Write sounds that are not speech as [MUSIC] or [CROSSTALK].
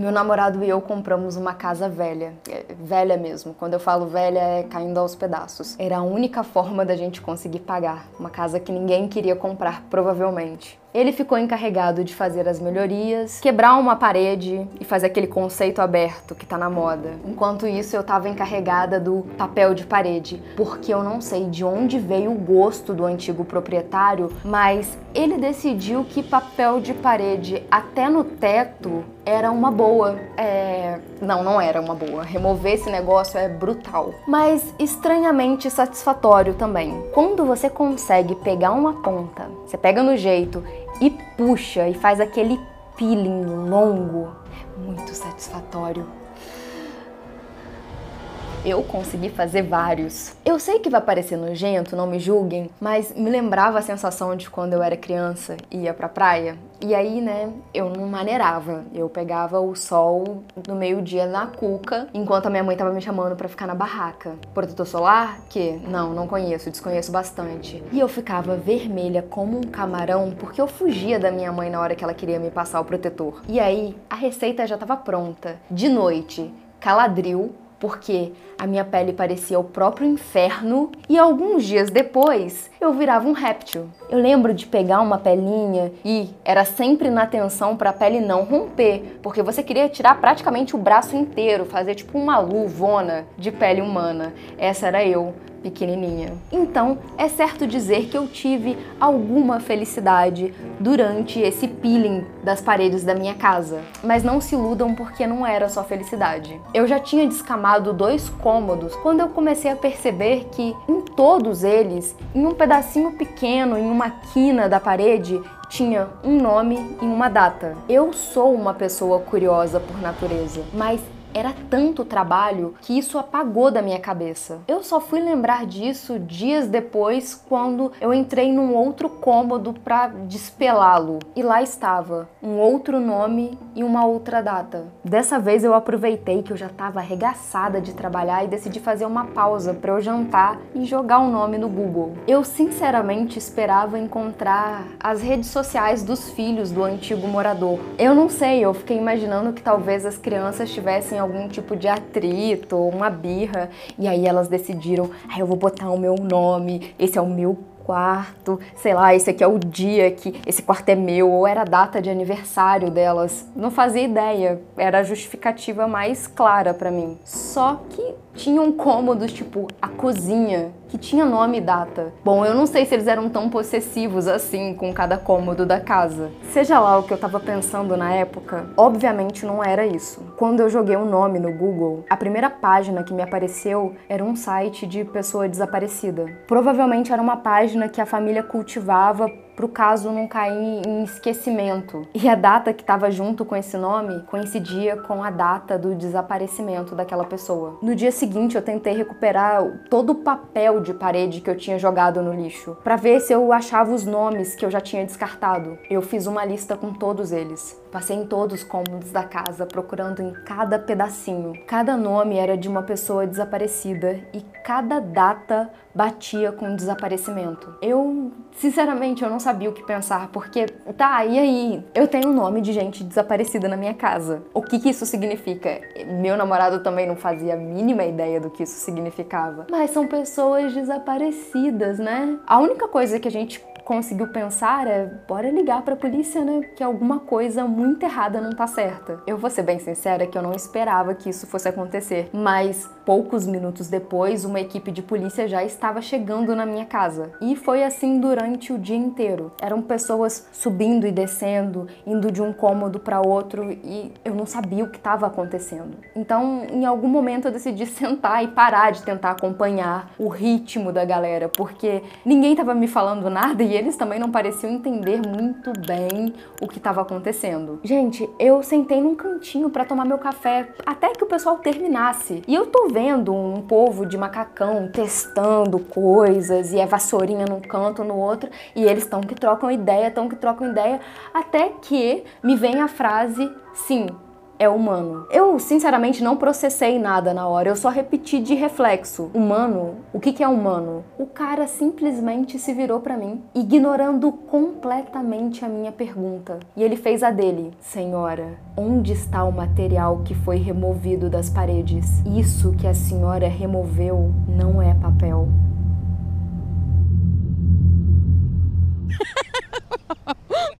Meu namorado e eu compramos uma casa velha. É, velha mesmo. Quando eu falo velha, é caindo aos pedaços. Era a única forma da gente conseguir pagar. Uma casa que ninguém queria comprar, provavelmente. Ele ficou encarregado de fazer as melhorias, quebrar uma parede e fazer aquele conceito aberto que tá na moda. Enquanto isso, eu tava encarregada do papel de parede, porque eu não sei de onde veio o gosto do antigo proprietário, mas ele decidiu que papel de parede até no teto era uma boa. É... Não, não era uma boa. Remover esse negócio é brutal. Mas estranhamente satisfatório também. Quando você consegue pegar uma ponta, você pega no jeito e puxa e faz aquele peeling longo, muito satisfatório. Eu consegui fazer vários. Eu sei que vai parecer nojento, não me julguem, mas me lembrava a sensação de quando eu era criança e ia pra praia. E aí, né, eu não maneirava. Eu pegava o sol no meio-dia na cuca, enquanto a minha mãe tava me chamando para ficar na barraca. Protetor solar? Que? Não, não conheço, desconheço bastante. E eu ficava vermelha como um camarão porque eu fugia da minha mãe na hora que ela queria me passar o protetor. E aí, a receita já tava pronta. De noite, caladril, porque a minha pele parecia o próprio inferno e alguns dias depois eu virava um réptil. Eu lembro de pegar uma pelinha e era sempre na atenção para a pele não romper, porque você queria tirar praticamente o braço inteiro, fazer tipo uma luvona de pele humana. Essa era eu pequenininha. Então, é certo dizer que eu tive alguma felicidade durante esse peeling das paredes da minha casa. Mas não se iludam porque não era só felicidade. Eu já tinha descamado dois cômodos quando eu comecei a perceber que em todos eles, em um pedacinho pequeno, em uma quina da parede, tinha um nome e uma data. Eu sou uma pessoa curiosa por natureza, mas era tanto trabalho que isso apagou da minha cabeça. Eu só fui lembrar disso dias depois, quando eu entrei num outro cômodo para despelá-lo. E lá estava um outro nome e uma outra data. Dessa vez eu aproveitei que eu já estava arregaçada de trabalhar e decidi fazer uma pausa para eu jantar e jogar o um nome no Google. Eu sinceramente esperava encontrar as redes sociais dos filhos do antigo morador. Eu não sei, eu fiquei imaginando que talvez as crianças tivessem algum tipo de atrito, uma birra, e aí elas decidiram, ah, eu vou botar o meu nome, esse é o meu quarto, sei lá, esse aqui é o dia que esse quarto é meu, ou era a data de aniversário delas. Não fazia ideia, era a justificativa mais clara para mim. Só que tinham cômodos, tipo a cozinha, que tinha nome e data. Bom, eu não sei se eles eram tão possessivos assim com cada cômodo da casa. Seja lá o que eu tava pensando na época, obviamente não era isso. Quando eu joguei o um nome no Google, a primeira página que me apareceu era um site de pessoa desaparecida. Provavelmente era uma página que a família cultivava para o caso não cair em esquecimento. E a data que estava junto com esse nome coincidia com a data do desaparecimento daquela pessoa. No dia seguinte, eu tentei recuperar todo o de parede que eu tinha jogado no lixo, para ver se eu achava os nomes que eu já tinha descartado. Eu fiz uma lista com todos eles. Passei em todos os cômodos da casa, procurando em cada pedacinho. Cada nome era de uma pessoa desaparecida e cada data batia com o desaparecimento. Eu, sinceramente, eu não sabia o que pensar, porque, tá, e aí? Eu tenho o nome de gente desaparecida na minha casa. O que, que isso significa? Meu namorado também não fazia a mínima ideia do que isso significava. Mas são pessoas desaparecidas, né? A única coisa que a gente conseguiu pensar é, bora ligar pra polícia, né? Que alguma coisa muito errada não tá certa. Eu vou ser bem sincera que eu não esperava que isso fosse acontecer, mas poucos minutos depois, uma equipe de polícia já estava chegando na minha casa. E foi assim durante o dia inteiro. Eram pessoas subindo e descendo, indo de um cômodo para outro e eu não sabia o que estava acontecendo. Então, em algum momento eu decidi [LAUGHS] sentar e parar de tentar acompanhar o ritmo da galera, porque ninguém estava me falando nada e eles também não pareciam entender muito bem o que estava acontecendo. Gente, eu sentei num cantinho para tomar meu café até que o pessoal terminasse. E eu tô vendo um povo de macacão testando coisas e é vassourinha num canto, no outro, e eles estão que trocam ideia, estão que trocam ideia, até que me vem a frase: sim, é humano. Eu, sinceramente, não processei nada na hora, eu só repeti de reflexo. Humano? O que, que é humano? O cara simplesmente se virou para mim, ignorando completamente a minha pergunta. E ele fez a dele: Senhora, onde está o material que foi removido das paredes? Isso que a senhora removeu não é papel. [LAUGHS]